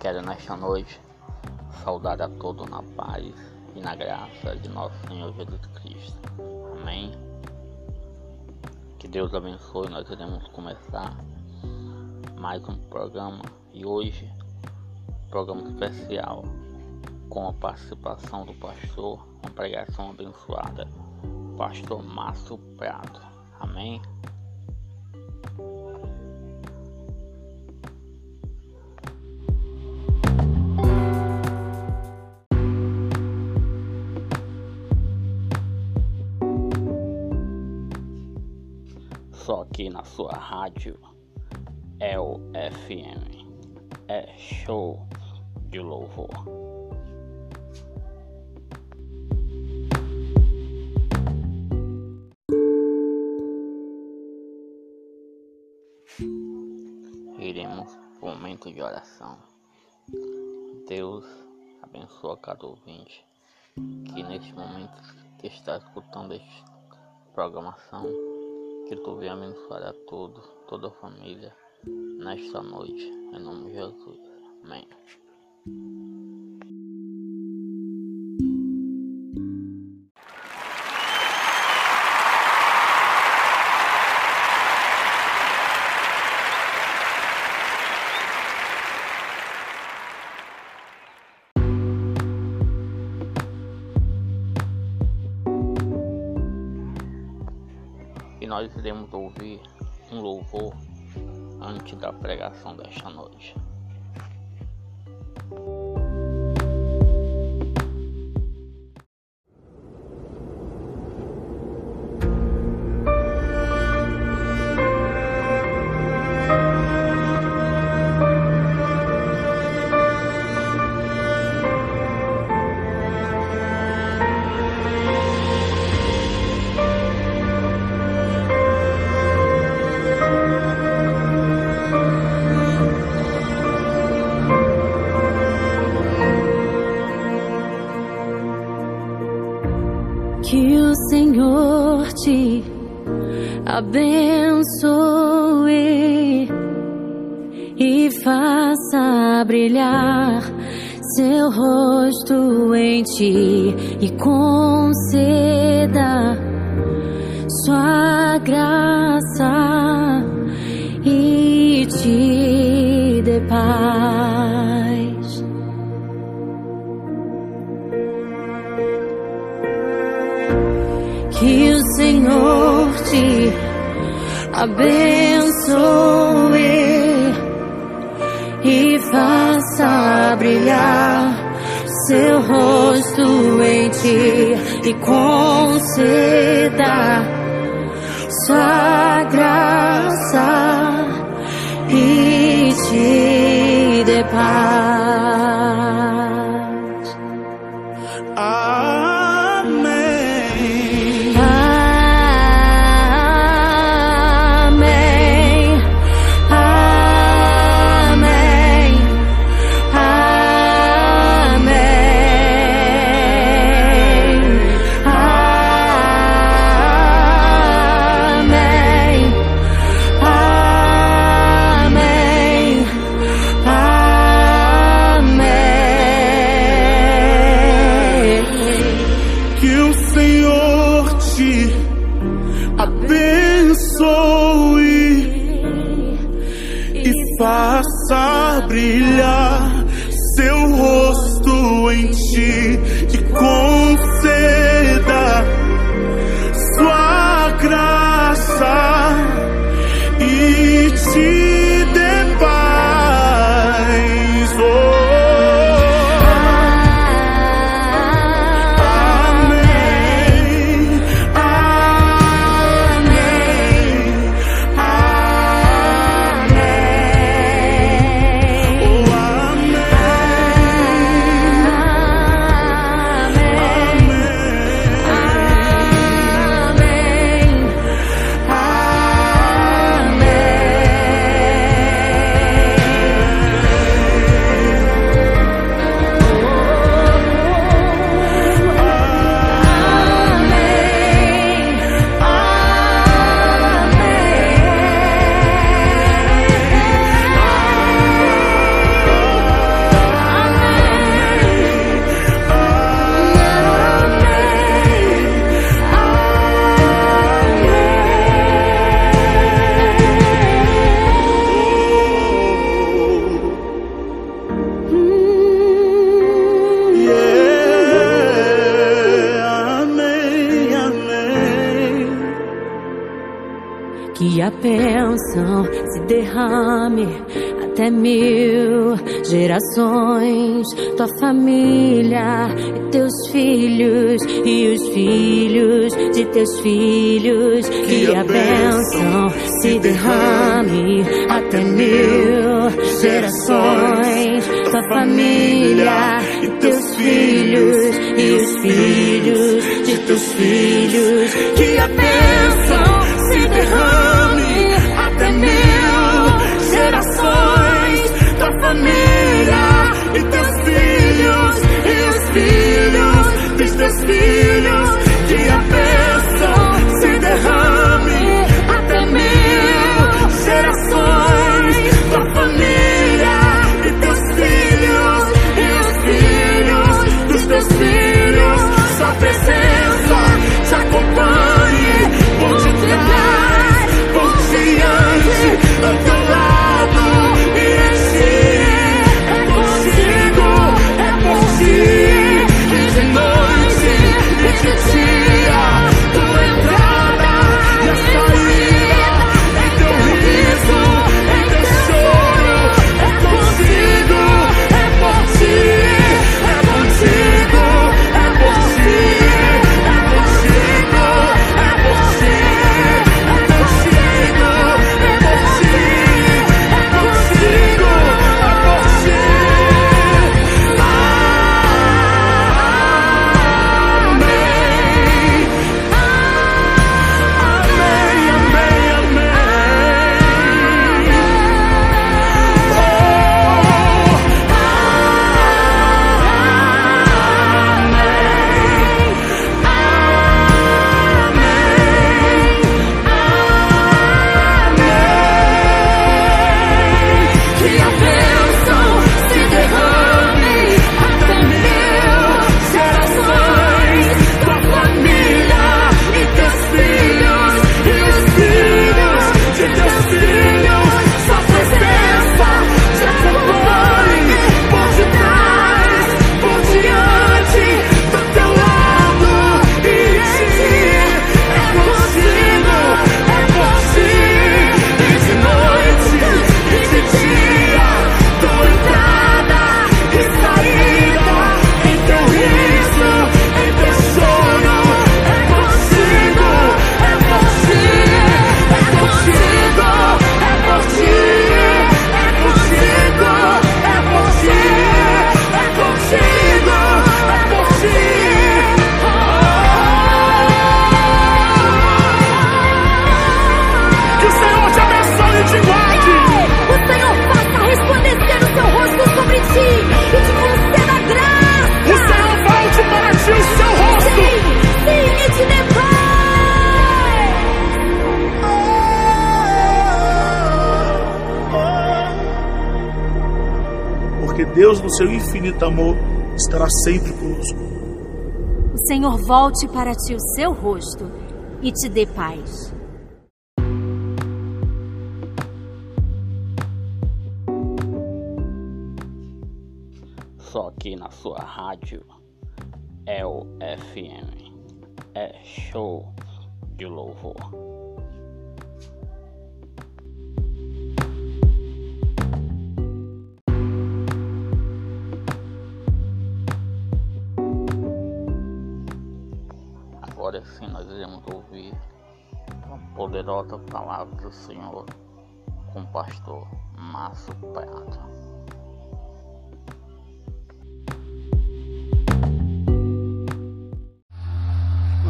Quero nesta noite saudar a todos na paz e na graça de nosso Senhor Jesus Cristo. Amém. Que Deus abençoe. Nós iremos começar mais um programa e hoje programa especial com a participação do pastor, uma pregação abençoada, pastor Márcio Prado. Amém. Aqui na sua rádio é o FM. É show de louvor. Iremos para o momento de oração. Deus abençoa cada ouvinte que neste momento está escutando esta programação. Que tu venha abençoar a todos, toda a família, nesta noite, em nome de Jesus. Amém. Nós iremos ouvir um louvor antes da pregação desta noite. Que o Senhor te abençoe e faça brilhar seu rosto em ti e conceda sua graça e te dê paz. Teus filhos, que a bênção se derrame até mil gerações, tua família e teus filhos e os filhos seu infinito amor, estará sempre conosco. O Senhor volte para ti o seu rosto e te dê paz. Só aqui na sua rádio é o FM. É show de louvor. Agora sim nós iremos ouvir uma poderosa palavra do Senhor com o pastor Márcio Prata.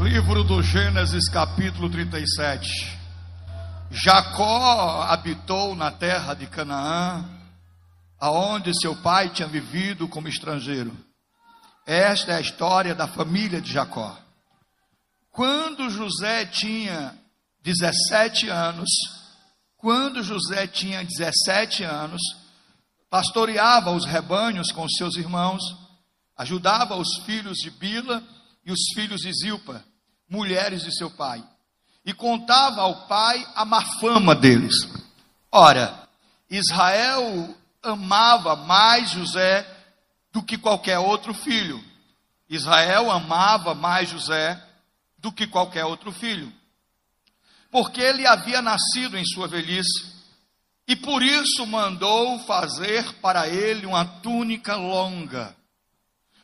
Livro do Gênesis, capítulo 37. Jacó habitou na terra de Canaã, aonde seu pai tinha vivido como estrangeiro. Esta é a história da família de Jacó. Quando José tinha 17 anos, quando José tinha 17 anos, pastoreava os rebanhos com seus irmãos, ajudava os filhos de Bila e os filhos de Zilpa, mulheres de seu pai, e contava ao pai a má fama deles. Ora, Israel amava mais José do que qualquer outro filho. Israel amava mais José do que qualquer outro filho. porque ele havia nascido em sua velhice, e por isso mandou fazer para ele uma túnica longa.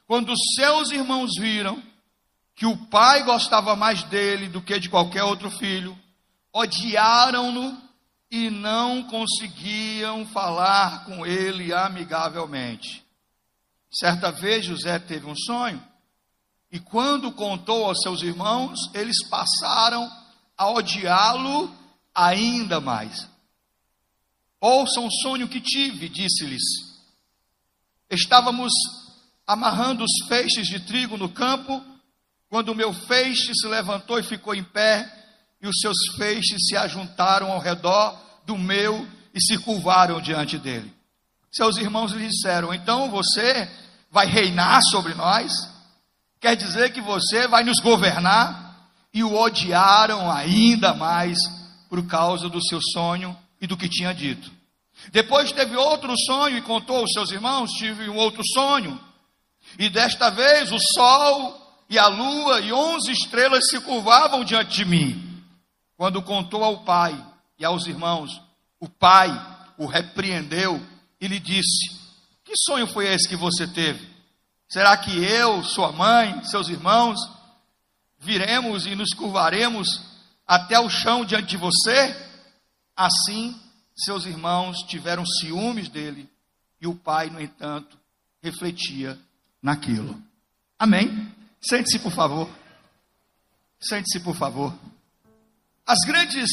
Quando seus irmãos viram que o pai gostava mais dele do que de qualquer outro filho, odiaram-no e não conseguiam falar com ele amigavelmente. Certa vez José teve um sonho, e quando contou aos seus irmãos, eles passaram a odiá-lo ainda mais. Ouçam o sonho que tive, disse-lhes. Estávamos amarrando os feixes de trigo no campo, quando o meu feixe se levantou e ficou em pé, e os seus feixes se ajuntaram ao redor do meu e se curvaram diante dele. Seus irmãos lhe disseram: Então você vai reinar sobre nós? Quer dizer que você vai nos governar? E o odiaram ainda mais por causa do seu sonho e do que tinha dito. Depois teve outro sonho e contou aos seus irmãos: Tive um outro sonho. E desta vez o sol e a lua e onze estrelas se curvavam diante de mim. Quando contou ao pai e aos irmãos, o pai o repreendeu e lhe disse: Que sonho foi esse que você teve? Será que eu, sua mãe, seus irmãos, viremos e nos curvaremos até o chão diante de você? Assim, seus irmãos tiveram ciúmes dele e o pai, no entanto, refletia naquilo. Amém? Sente-se, por favor. Sente-se, por favor. As grandes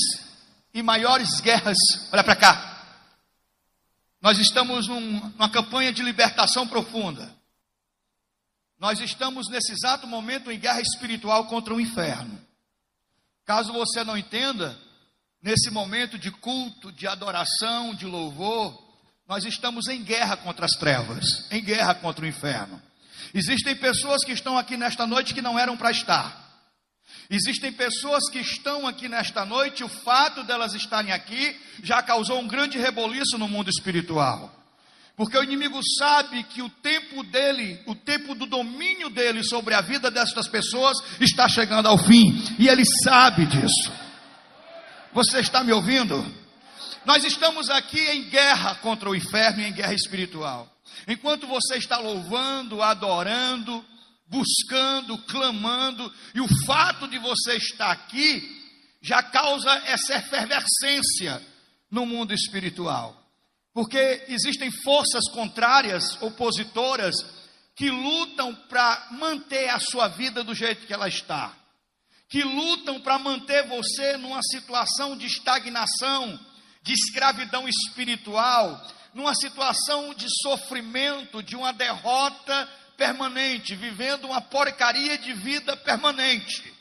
e maiores guerras, olha para cá. Nós estamos num, numa campanha de libertação profunda. Nós estamos nesse exato momento em guerra espiritual contra o inferno. Caso você não entenda, nesse momento de culto, de adoração, de louvor, nós estamos em guerra contra as trevas, em guerra contra o inferno. Existem pessoas que estão aqui nesta noite que não eram para estar. Existem pessoas que estão aqui nesta noite, o fato delas estarem aqui já causou um grande reboliço no mundo espiritual. Porque o inimigo sabe que o tempo dele, o tempo do domínio dele sobre a vida destas pessoas está chegando ao fim. E ele sabe disso. Você está me ouvindo? Nós estamos aqui em guerra contra o inferno e em guerra espiritual. Enquanto você está louvando, adorando, buscando, clamando, e o fato de você estar aqui já causa essa efervescência no mundo espiritual. Porque existem forças contrárias, opositoras, que lutam para manter a sua vida do jeito que ela está, que lutam para manter você numa situação de estagnação, de escravidão espiritual, numa situação de sofrimento, de uma derrota permanente, vivendo uma porcaria de vida permanente.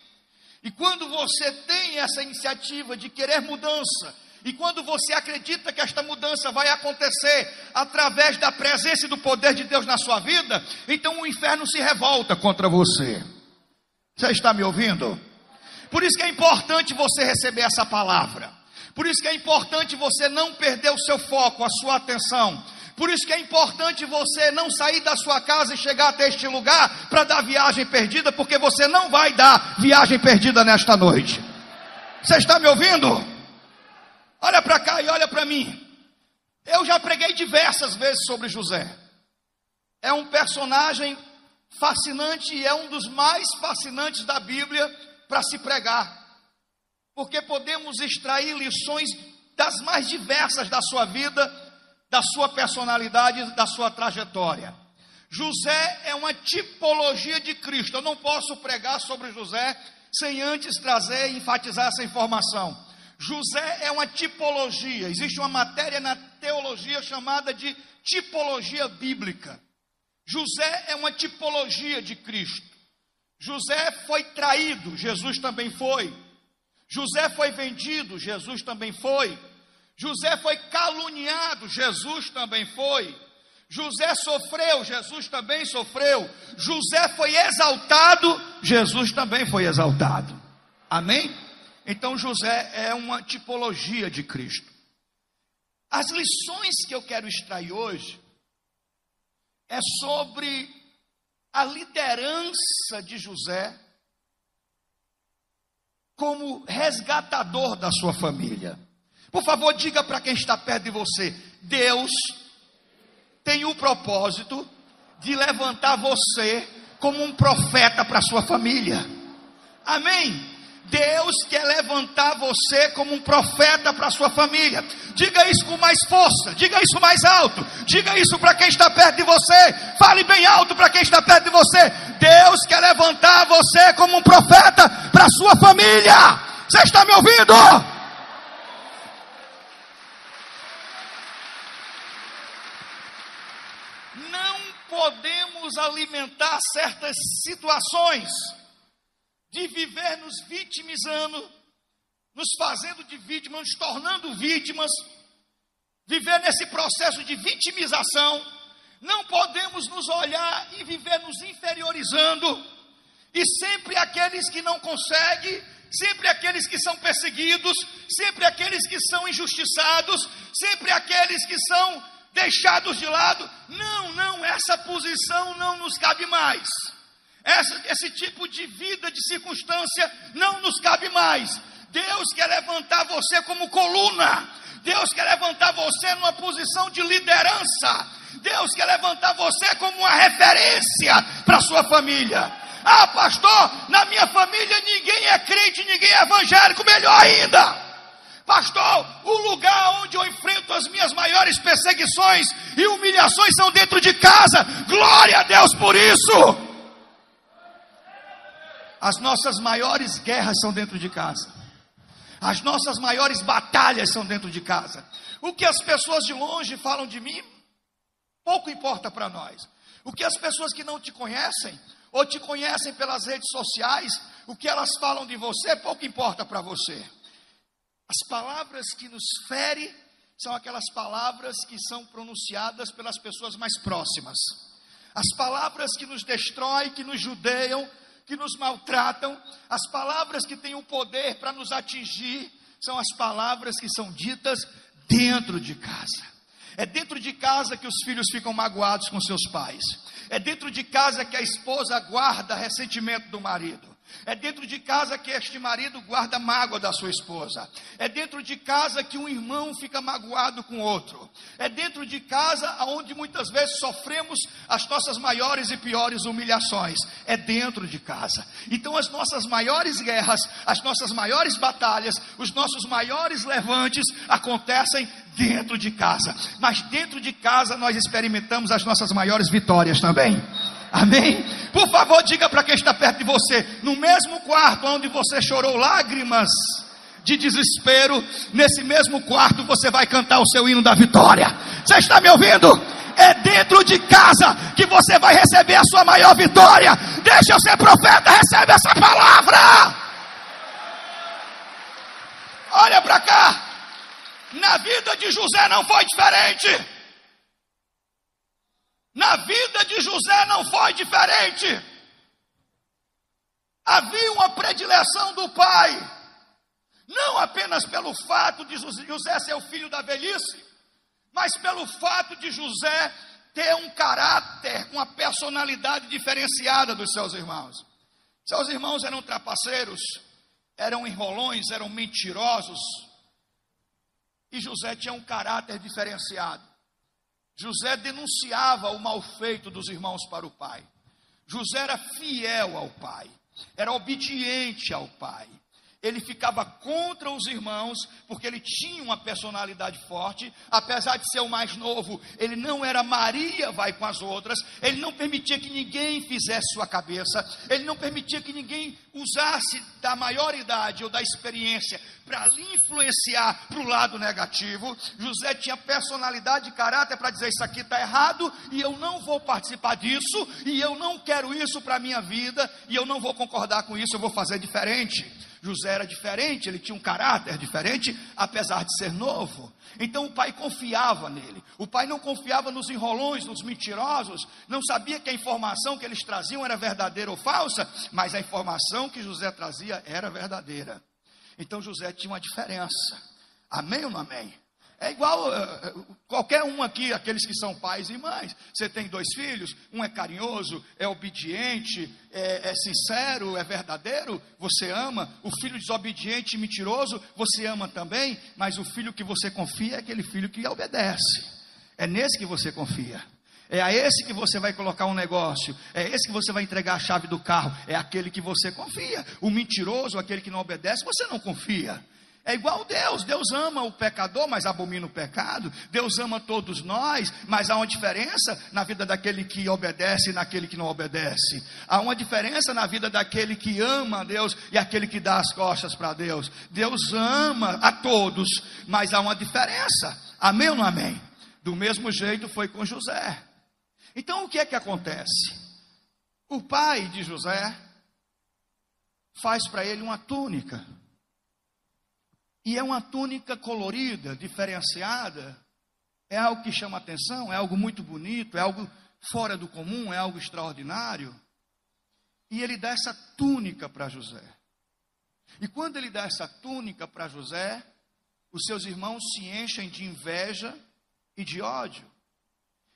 E quando você tem essa iniciativa de querer mudança, e quando você acredita que esta mudança vai acontecer através da presença e do poder de Deus na sua vida, então o inferno se revolta contra você. Você está me ouvindo? Por isso que é importante você receber essa palavra. Por isso que é importante você não perder o seu foco, a sua atenção. Por isso que é importante você não sair da sua casa e chegar até este lugar para dar viagem perdida, porque você não vai dar viagem perdida nesta noite. Você está me ouvindo? Olha para cá e olha para mim. Eu já preguei diversas vezes sobre José. É um personagem fascinante e é um dos mais fascinantes da Bíblia para se pregar. Porque podemos extrair lições das mais diversas da sua vida, da sua personalidade, da sua trajetória. José é uma tipologia de Cristo. Eu não posso pregar sobre José sem antes trazer e enfatizar essa informação. José é uma tipologia. Existe uma matéria na teologia chamada de tipologia bíblica. José é uma tipologia de Cristo. José foi traído, Jesus também foi. José foi vendido, Jesus também foi. José foi caluniado, Jesus também foi. José sofreu, Jesus também sofreu. José foi exaltado, Jesus também foi exaltado. Amém? Então José é uma tipologia de Cristo. As lições que eu quero extrair hoje é sobre a liderança de José como resgatador da sua família. Por favor, diga para quem está perto de você: Deus tem o propósito de levantar você como um profeta para sua família. Amém? Deus quer levantar você como um profeta para sua família. Diga isso com mais força, diga isso mais alto, diga isso para quem está perto de você. Fale bem alto para quem está perto de você. Deus quer levantar você como um profeta para sua família. Você está me ouvindo? Não podemos alimentar certas situações de viver nos vitimizando, nos fazendo de vítimas, nos tornando vítimas, viver nesse processo de vitimização, não podemos nos olhar e viver nos inferiorizando, e sempre aqueles que não conseguem, sempre aqueles que são perseguidos, sempre aqueles que são injustiçados, sempre aqueles que são deixados de lado. Não, não, essa posição não nos cabe mais. Essa, esse tipo de vida, de circunstância, não nos cabe mais. Deus quer levantar você como coluna. Deus quer levantar você numa posição de liderança. Deus quer levantar você como uma referência para sua família. Ah, pastor, na minha família ninguém é crente, ninguém é evangélico, melhor ainda. Pastor, o lugar onde eu enfrento as minhas maiores perseguições e humilhações são dentro de casa. Glória a Deus por isso. As nossas maiores guerras são dentro de casa. As nossas maiores batalhas são dentro de casa. O que as pessoas de longe falam de mim, pouco importa para nós. O que as pessoas que não te conhecem, ou te conhecem pelas redes sociais, o que elas falam de você, pouco importa para você. As palavras que nos ferem são aquelas palavras que são pronunciadas pelas pessoas mais próximas. As palavras que nos destroem, que nos judeiam, que nos maltratam, as palavras que têm o poder para nos atingir, são as palavras que são ditas dentro de casa. É dentro de casa que os filhos ficam magoados com seus pais. É dentro de casa que a esposa guarda ressentimento do marido. É dentro de casa que este marido guarda mágoa da sua esposa. É dentro de casa que um irmão fica magoado com outro. É dentro de casa onde muitas vezes sofremos as nossas maiores e piores humilhações. É dentro de casa. Então as nossas maiores guerras, as nossas maiores batalhas, os nossos maiores levantes acontecem dentro de casa. Mas dentro de casa nós experimentamos as nossas maiores vitórias também. Amém? Por favor, diga para quem está perto de você: no mesmo quarto onde você chorou lágrimas de desespero, nesse mesmo quarto você vai cantar o seu hino da vitória. Você está me ouvindo? É dentro de casa que você vai receber a sua maior vitória. Deixa eu ser profeta, recebe essa palavra. Olha para cá. Na vida de José não foi diferente. Na vida de José não foi diferente. Havia uma predileção do pai, não apenas pelo fato de José ser o filho da velhice, mas pelo fato de José ter um caráter, uma personalidade diferenciada dos seus irmãos. Seus irmãos eram trapaceiros, eram enrolões, eram mentirosos. E José tinha um caráter diferenciado. José denunciava o mal feito dos irmãos para o pai. José era fiel ao pai, era obediente ao pai ele ficava contra os irmãos, porque ele tinha uma personalidade forte, apesar de ser o mais novo, ele não era Maria, vai com as outras, ele não permitia que ninguém fizesse sua cabeça, ele não permitia que ninguém usasse da maioridade ou da experiência para lhe influenciar para o lado negativo. José tinha personalidade e caráter para dizer: Isso aqui está errado e eu não vou participar disso, e eu não quero isso para a minha vida, e eu não vou concordar com isso, eu vou fazer diferente. José era diferente, ele tinha um caráter diferente, apesar de ser novo. Então o pai confiava nele. O pai não confiava nos enrolões, nos mentirosos, não sabia que a informação que eles traziam era verdadeira ou falsa, mas a informação que José trazia era verdadeira. Então José tinha uma diferença. Amém ou não amém? É igual eh, qualquer um aqui, aqueles que são pais e mães. Você tem dois filhos, um é carinhoso, é obediente, é, é sincero, é verdadeiro, você ama. O filho desobediente e mentiroso, você ama também, mas o filho que você confia é aquele filho que obedece. É nesse que você confia. É a esse que você vai colocar um negócio. É esse que você vai entregar a chave do carro. É aquele que você confia. O mentiroso, aquele que não obedece, você não confia. É igual Deus. Deus ama o pecador, mas abomina o pecado. Deus ama todos nós, mas há uma diferença na vida daquele que obedece e naquele que não obedece. Há uma diferença na vida daquele que ama a Deus e aquele que dá as costas para Deus. Deus ama a todos, mas há uma diferença. Amém ou não amém? Do mesmo jeito foi com José. Então o que é que acontece? O pai de José faz para ele uma túnica. E é uma túnica colorida, diferenciada. É algo que chama atenção, é algo muito bonito, é algo fora do comum, é algo extraordinário. E ele dá essa túnica para José. E quando ele dá essa túnica para José, os seus irmãos se enchem de inveja e de ódio.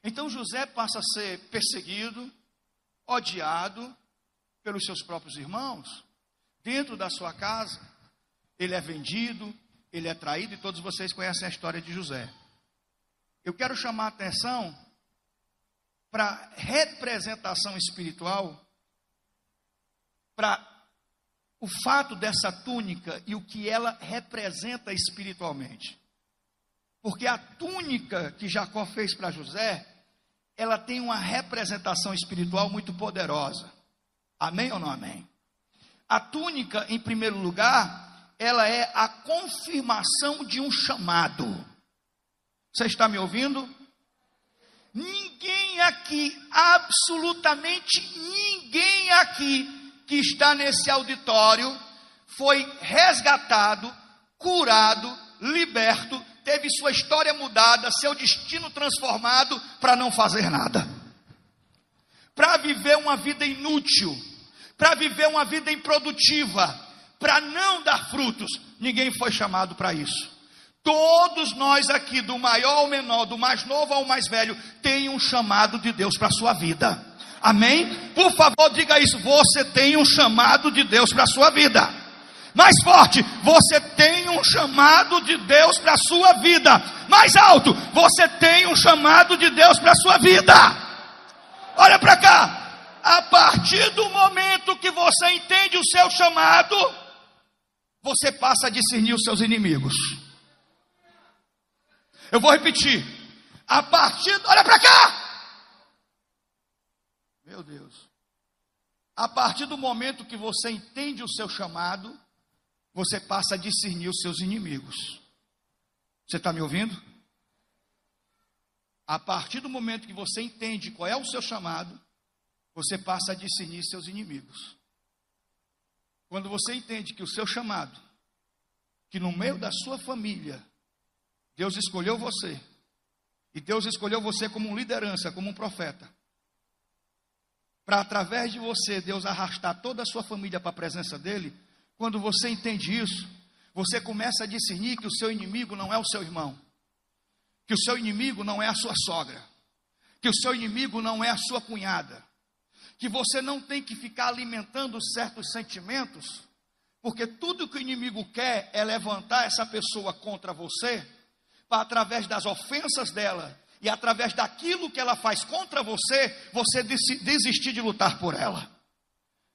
Então José passa a ser perseguido, odiado pelos seus próprios irmãos, dentro da sua casa ele é vendido, ele é traído, e todos vocês conhecem a história de José. Eu quero chamar a atenção para representação espiritual, para o fato dessa túnica e o que ela representa espiritualmente. Porque a túnica que Jacó fez para José, ela tem uma representação espiritual muito poderosa. Amém ou não amém? A túnica, em primeiro lugar, ela é a confirmação de um chamado. Você está me ouvindo? Ninguém aqui, absolutamente ninguém aqui que está nesse auditório foi resgatado, curado, liberto, teve sua história mudada, seu destino transformado para não fazer nada. Para viver uma vida inútil, para viver uma vida improdutiva, para não dar frutos. Ninguém foi chamado para isso. Todos nós aqui, do maior ao menor, do mais novo ao mais velho, tem um chamado de Deus para a sua vida. Amém? Por favor, diga isso. Você tem um chamado de Deus para a sua vida. Mais forte, você tem um chamado de Deus para a sua vida. Mais alto, você tem um chamado de Deus para a sua vida. Olha para cá. A partir do momento que você entende o seu chamado, você passa a discernir os seus inimigos. Eu vou repetir. A partir. Olha para cá! Meu Deus. A partir do momento que você entende o seu chamado, você passa a discernir os seus inimigos. Você está me ouvindo? A partir do momento que você entende qual é o seu chamado, você passa a discernir seus inimigos. Quando você entende que o seu chamado, que no meio da sua família, Deus escolheu você, e Deus escolheu você como liderança, como um profeta, para através de você, Deus arrastar toda a sua família para a presença dEle, quando você entende isso, você começa a discernir que o seu inimigo não é o seu irmão, que o seu inimigo não é a sua sogra, que o seu inimigo não é a sua cunhada, que você não tem que ficar alimentando certos sentimentos, porque tudo que o inimigo quer é levantar essa pessoa contra você, para através das ofensas dela e através daquilo que ela faz contra você, você desistir de lutar por ela.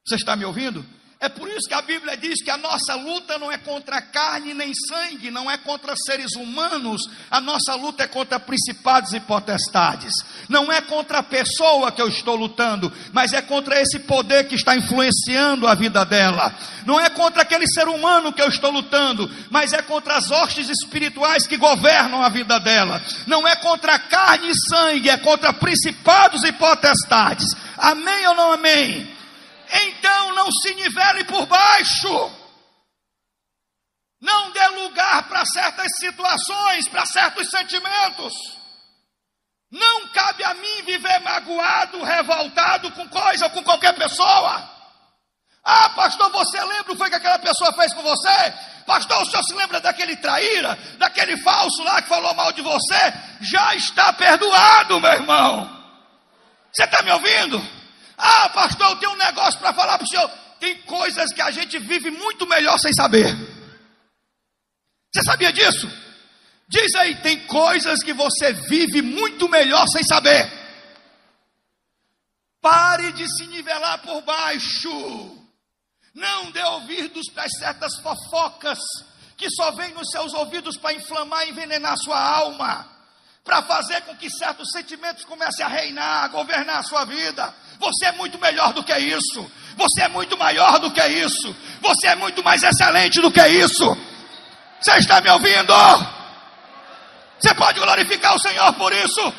Você está me ouvindo? É por isso que a Bíblia diz que a nossa luta não é contra carne nem sangue, não é contra seres humanos, a nossa luta é contra principados e potestades. Não é contra a pessoa que eu estou lutando, mas é contra esse poder que está influenciando a vida dela. Não é contra aquele ser humano que eu estou lutando, mas é contra as hostes espirituais que governam a vida dela. Não é contra carne e sangue, é contra principados e potestades. Amém ou não amém? Então não se nivele por baixo. Não dê lugar para certas situações, para certos sentimentos. Não cabe a mim viver magoado, revoltado com coisa com qualquer pessoa. Ah, pastor, você lembra o que aquela pessoa fez com você? Pastor, o senhor se lembra daquele traíra, daquele falso lá que falou mal de você? Já está perdoado, meu irmão. Você está me ouvindo? Ah, pastor, eu tenho um negócio para falar para o senhor. Tem coisas que a gente vive muito melhor sem saber. Você sabia disso? Diz aí, tem coisas que você vive muito melhor sem saber. Pare de se nivelar por baixo. Não dê ouvidos para certas fofocas que só vêm nos seus ouvidos para inflamar e envenenar sua alma, para fazer com que certos sentimentos comecem a reinar, a governar a sua vida. Você é muito melhor do que isso. Você é muito maior do que isso. Você é muito mais excelente do que isso. Você está me ouvindo? Você pode glorificar o Senhor por isso?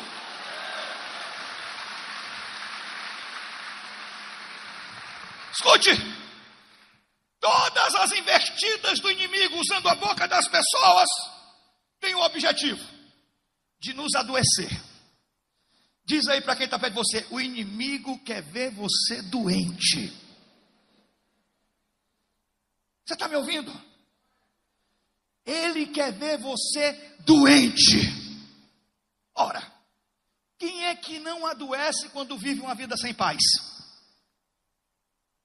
Escute, todas as investidas do inimigo usando a boca das pessoas têm o objetivo de nos adoecer. Diz aí para quem está perto de você: o inimigo quer ver você doente. Você está me ouvindo? Ele quer ver você doente. Ora, quem é que não adoece quando vive uma vida sem paz?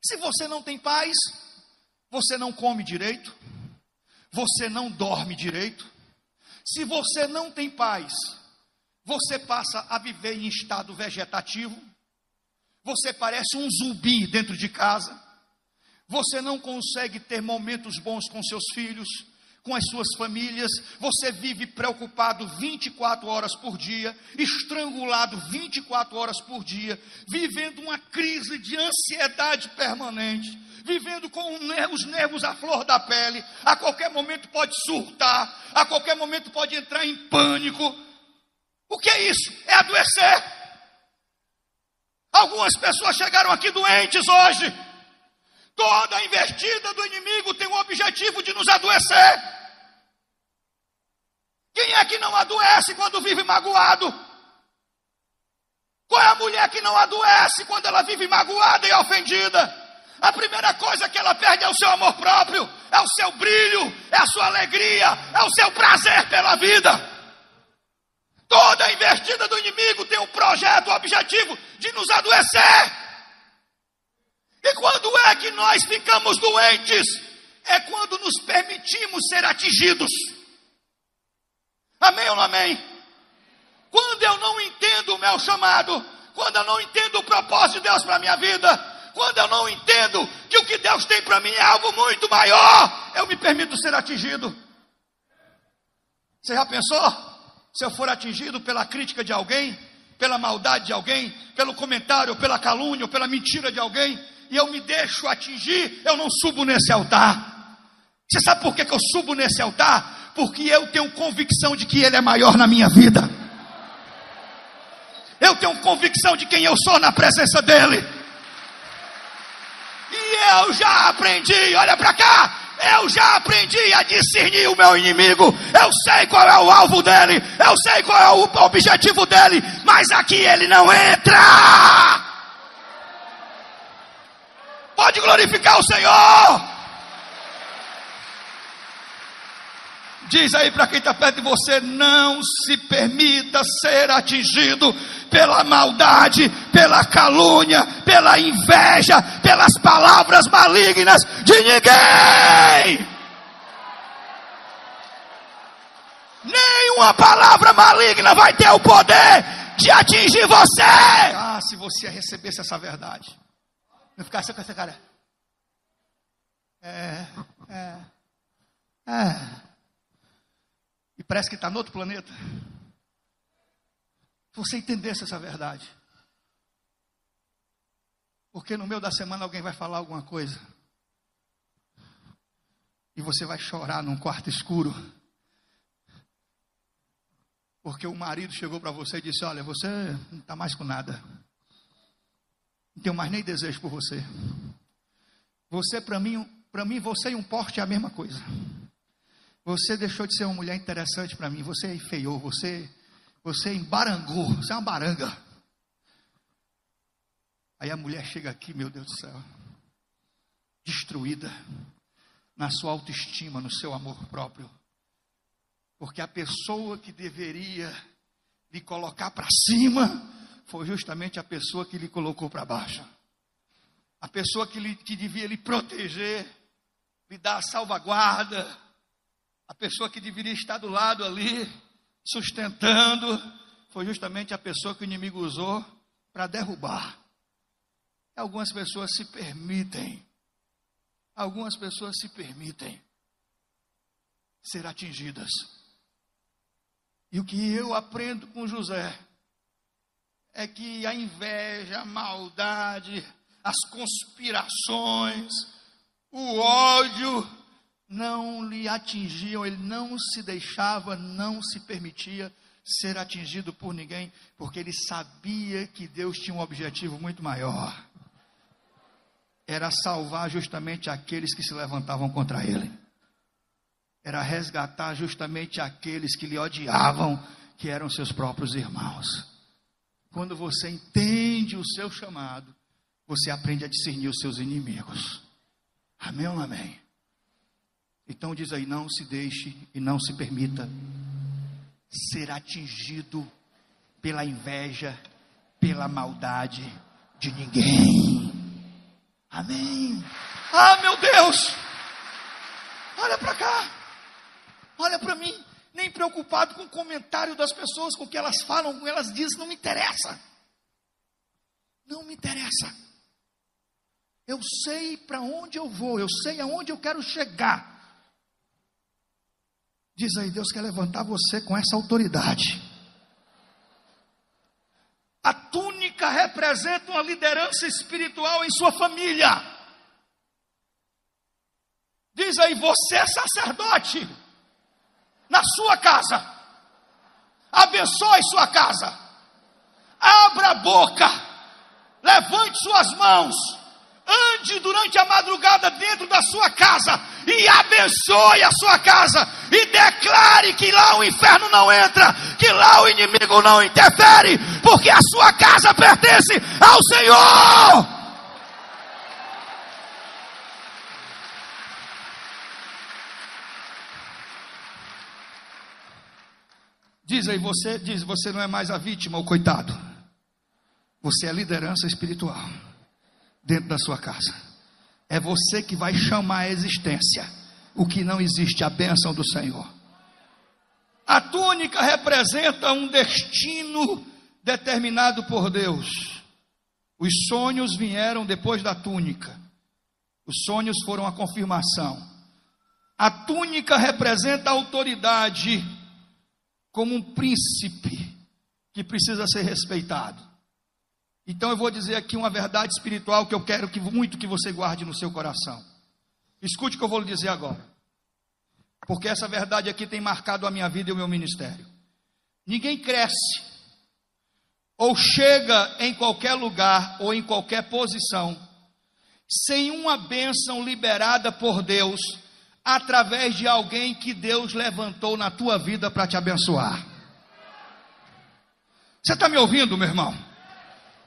Se você não tem paz, você não come direito, você não dorme direito. Se você não tem paz, você passa a viver em estado vegetativo, você parece um zumbi dentro de casa, você não consegue ter momentos bons com seus filhos, com as suas famílias, você vive preocupado 24 horas por dia, estrangulado 24 horas por dia, vivendo uma crise de ansiedade permanente, vivendo com os nervos à flor da pele, a qualquer momento pode surtar, a qualquer momento pode entrar em pânico. O que é isso? É adoecer. Algumas pessoas chegaram aqui doentes hoje. Toda investida do inimigo tem o objetivo de nos adoecer. Quem é que não adoece quando vive magoado? Qual é a mulher que não adoece quando ela vive magoada e ofendida? A primeira coisa que ela perde é o seu amor próprio, é o seu brilho, é a sua alegria, é o seu prazer pela vida. Toda investida do inimigo tem um projeto, um objetivo de nos adoecer. E quando é que nós ficamos doentes? É quando nos permitimos ser atingidos. Amém ou não amém? Quando eu não entendo o meu chamado, quando eu não entendo o propósito de Deus para a minha vida, quando eu não entendo que o que Deus tem para mim é algo muito maior, eu me permito ser atingido. Você já pensou? Se eu for atingido pela crítica de alguém, pela maldade de alguém, pelo comentário, pela calúnia, pela mentira de alguém, e eu me deixo atingir, eu não subo nesse altar. Você sabe por que, que eu subo nesse altar? Porque eu tenho convicção de que Ele é maior na minha vida. Eu tenho convicção de quem eu sou na presença dEle. E eu já aprendi, olha para cá, eu já aprendi a discernir o meu inimigo. Eu sei qual é o alvo dele, eu sei qual é o objetivo dele, mas aqui ele não entra. Pode glorificar o Senhor. Diz aí para quem está perto de você: não se permita ser atingido pela maldade, pela calúnia, pela inveja, pelas palavras malignas de ninguém. Nenhuma palavra maligna vai ter o poder de atingir você. Ah, se você recebesse essa verdade, não ficasse com essa cara. É, é, é parece que está no outro planeta. Se você entendesse essa verdade. Porque no meio da semana alguém vai falar alguma coisa. E você vai chorar num quarto escuro. Porque o marido chegou para você e disse: Olha, você não está mais com nada. Não tenho mais nem desejo por você. Você, para mim, para mim, você e um porte é a mesma coisa. Você deixou de ser uma mulher interessante para mim. Você enfeiou, você, você embarangou. Você é uma baranga. Aí a mulher chega aqui, meu Deus do céu. destruída na sua autoestima, no seu amor próprio. Porque a pessoa que deveria lhe colocar para cima foi justamente a pessoa que lhe colocou para baixo. A pessoa que, lhe, que devia lhe proteger, lhe dar salvaguarda, a pessoa que deveria estar do lado ali, sustentando, foi justamente a pessoa que o inimigo usou para derrubar. Algumas pessoas se permitem, algumas pessoas se permitem ser atingidas. E o que eu aprendo com José é que a inveja, a maldade, as conspirações, o ódio não lhe atingiam, ele não se deixava, não se permitia ser atingido por ninguém, porque ele sabia que Deus tinha um objetivo muito maior. Era salvar justamente aqueles que se levantavam contra ele. Era resgatar justamente aqueles que lhe odiavam, que eram seus próprios irmãos. Quando você entende o seu chamado, você aprende a discernir os seus inimigos. Amém ou amém? Então diz aí: não se deixe e não se permita ser atingido pela inveja, pela maldade de ninguém. Amém. Ah, meu Deus! Olha para cá. Olha para mim. Nem preocupado com o comentário das pessoas, com o que elas falam, com o que elas dizem, não me interessa. Não me interessa. Eu sei para onde eu vou, eu sei aonde eu quero chegar. Diz aí, Deus quer levantar você com essa autoridade. A túnica representa uma liderança espiritual em sua família. Diz aí, você é sacerdote na sua casa. Abençoe sua casa. Abra a boca. Levante suas mãos ande durante a madrugada dentro da sua casa e abençoe a sua casa e declare que lá o inferno não entra, que lá o inimigo não interfere, porque a sua casa pertence ao Senhor. Diz aí, você diz, você não é mais a vítima, o coitado. Você é liderança espiritual dentro da sua casa. É você que vai chamar a existência o que não existe, a bênção do Senhor. A túnica representa um destino determinado por Deus. Os sonhos vieram depois da túnica. Os sonhos foram a confirmação. A túnica representa a autoridade como um príncipe que precisa ser respeitado. Então eu vou dizer aqui uma verdade espiritual que eu quero que muito que você guarde no seu coração. Escute o que eu vou lhe dizer agora. Porque essa verdade aqui tem marcado a minha vida e o meu ministério. Ninguém cresce ou chega em qualquer lugar ou em qualquer posição sem uma bênção liberada por Deus através de alguém que Deus levantou na tua vida para te abençoar. Você está me ouvindo, meu irmão?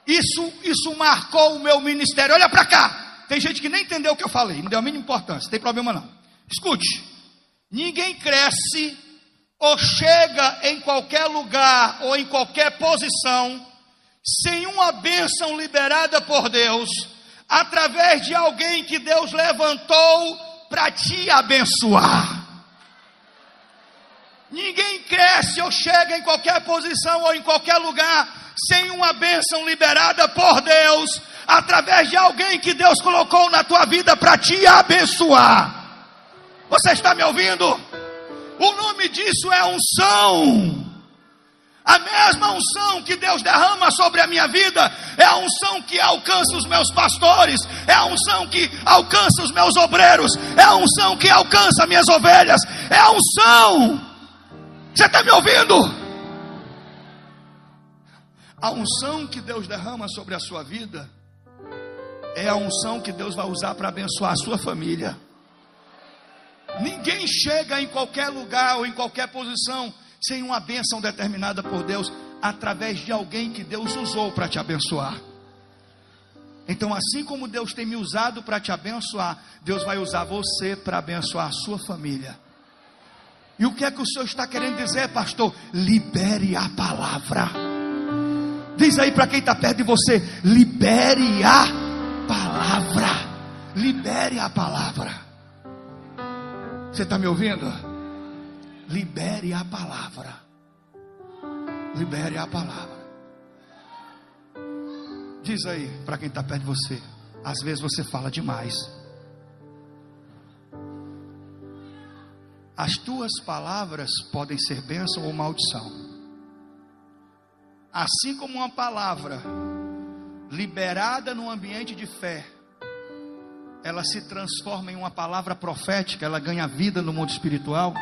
Isso, isso marcou o meu ministério. Olha para cá. Tem gente que nem entendeu o que eu falei, não deu a mínima importância, tem problema não. Escute: ninguém cresce ou chega em qualquer lugar ou em qualquer posição sem uma bênção liberada por Deus, através de alguém que Deus levantou para te abençoar. Ninguém cresce ou chega em qualquer posição ou em qualquer lugar sem uma bênção liberada por Deus, através de alguém que Deus colocou na tua vida para te abençoar. Você está me ouvindo? O nome disso é unção. A mesma unção que Deus derrama sobre a minha vida é a unção que alcança os meus pastores, é a unção que alcança os meus obreiros, é a unção que alcança minhas ovelhas, é a unção. Você está me ouvindo? A unção que Deus derrama sobre a sua vida é a unção que Deus vai usar para abençoar a sua família. Ninguém chega em qualquer lugar ou em qualquer posição sem uma bênção determinada por Deus através de alguém que Deus usou para te abençoar. Então, assim como Deus tem me usado para te abençoar, Deus vai usar você para abençoar a sua família. E o que é que o Senhor está querendo dizer, pastor? Libere a palavra. Diz aí para quem está perto de você: libere a palavra. Libere a palavra. Você está me ouvindo? Libere a palavra. Libere a palavra. Diz aí para quem está perto de você. Às vezes você fala demais. As tuas palavras podem ser bênção ou maldição. Assim como uma palavra liberada no ambiente de fé, ela se transforma em uma palavra profética, ela ganha vida no mundo espiritual.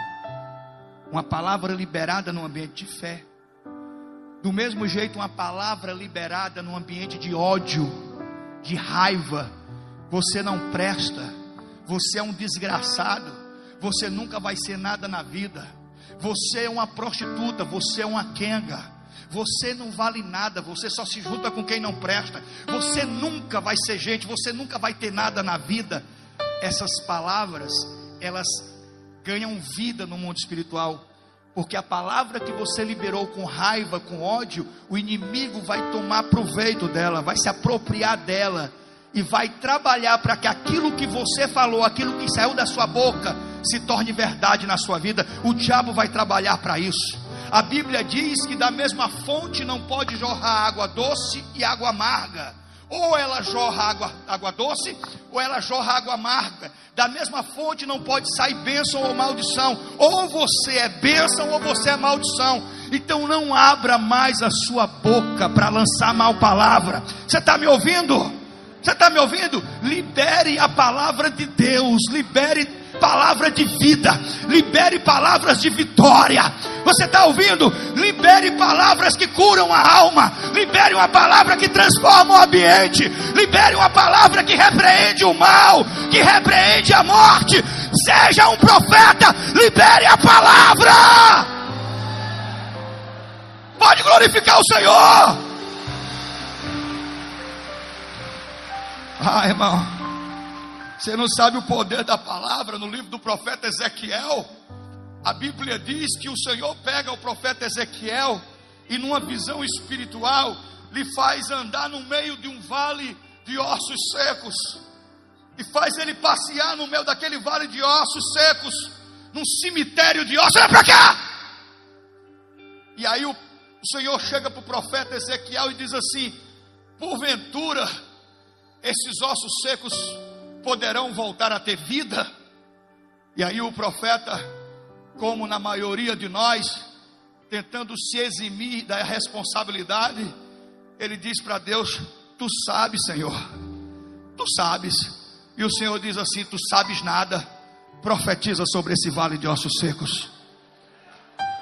Uma palavra liberada no ambiente de fé. Do mesmo jeito, uma palavra liberada no ambiente de ódio, de raiva, você não presta, você é um desgraçado, você nunca vai ser nada na vida, você é uma prostituta, você é uma quenga, você não vale nada, você só se junta com quem não presta, você nunca vai ser gente, você nunca vai ter nada na vida. Essas palavras, elas ganham vida no mundo espiritual porque a palavra que você liberou com raiva, com ódio, o inimigo vai tomar proveito dela, vai se apropriar dela e vai trabalhar para que aquilo que você falou, aquilo que saiu da sua boca, se torne verdade na sua vida. O diabo vai trabalhar para isso. A Bíblia diz que da mesma fonte não pode jorrar água doce e água amarga. Ou ela jorra água, água doce, ou ela jorra água amarga. Da mesma fonte não pode sair bênção ou maldição. Ou você é bênção ou você é maldição. Então não abra mais a sua boca para lançar mal palavra. Você está me ouvindo? Você está me ouvindo? Libere a palavra de Deus. Libere palavra de vida, libere palavras de vitória. Você está ouvindo? Libere palavras que curam a alma, libere uma palavra que transforma o ambiente, libere uma palavra que repreende o mal, que repreende a morte. Seja um profeta, libere a palavra. Pode glorificar o Senhor. Ah, irmão. Você não sabe o poder da palavra no livro do profeta Ezequiel? A Bíblia diz que o Senhor pega o profeta Ezequiel e, numa visão espiritual, lhe faz andar no meio de um vale de ossos secos e faz ele passear no meio daquele vale de ossos secos, num cemitério de ossos. Olha para cá! E aí o, Senhor chega para o profeta Ezequiel e diz assim: Porventura, esses ossos secos poderão voltar a ter vida. E aí o profeta, como na maioria de nós, tentando se eximir da responsabilidade, ele diz para Deus: Tu sabes, Senhor, tu sabes. E o Senhor diz assim: Tu sabes nada, profetiza sobre esse vale de ossos secos.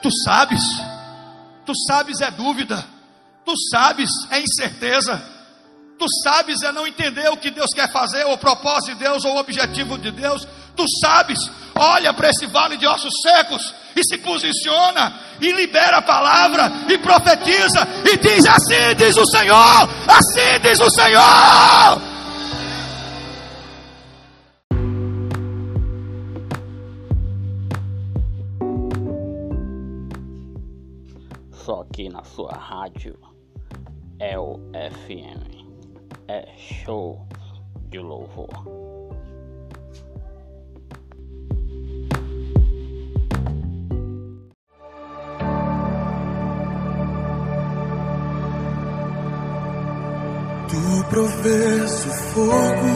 Tu sabes, tu sabes é dúvida, tu sabes é incerteza Tu sabes é não entender o que Deus quer fazer, ou o propósito de Deus, ou o objetivo de Deus. Tu sabes, olha para esse vale de ossos secos e se posiciona e libera a palavra e profetiza e diz: Assim diz o Senhor, assim diz o Senhor. Só aqui na sua rádio é o FM é show de louvor. Tu provês o fogo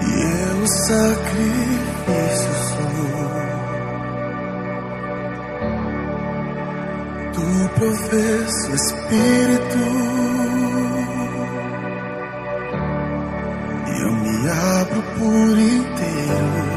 e eu sacrifício sou. Tu provês o Espírito e eu me abro por inteiro.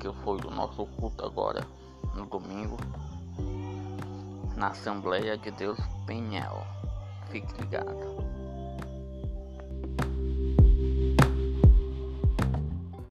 que foi o nosso culto agora, no domingo, na Assembleia de Deus Penhel. Fique ligado.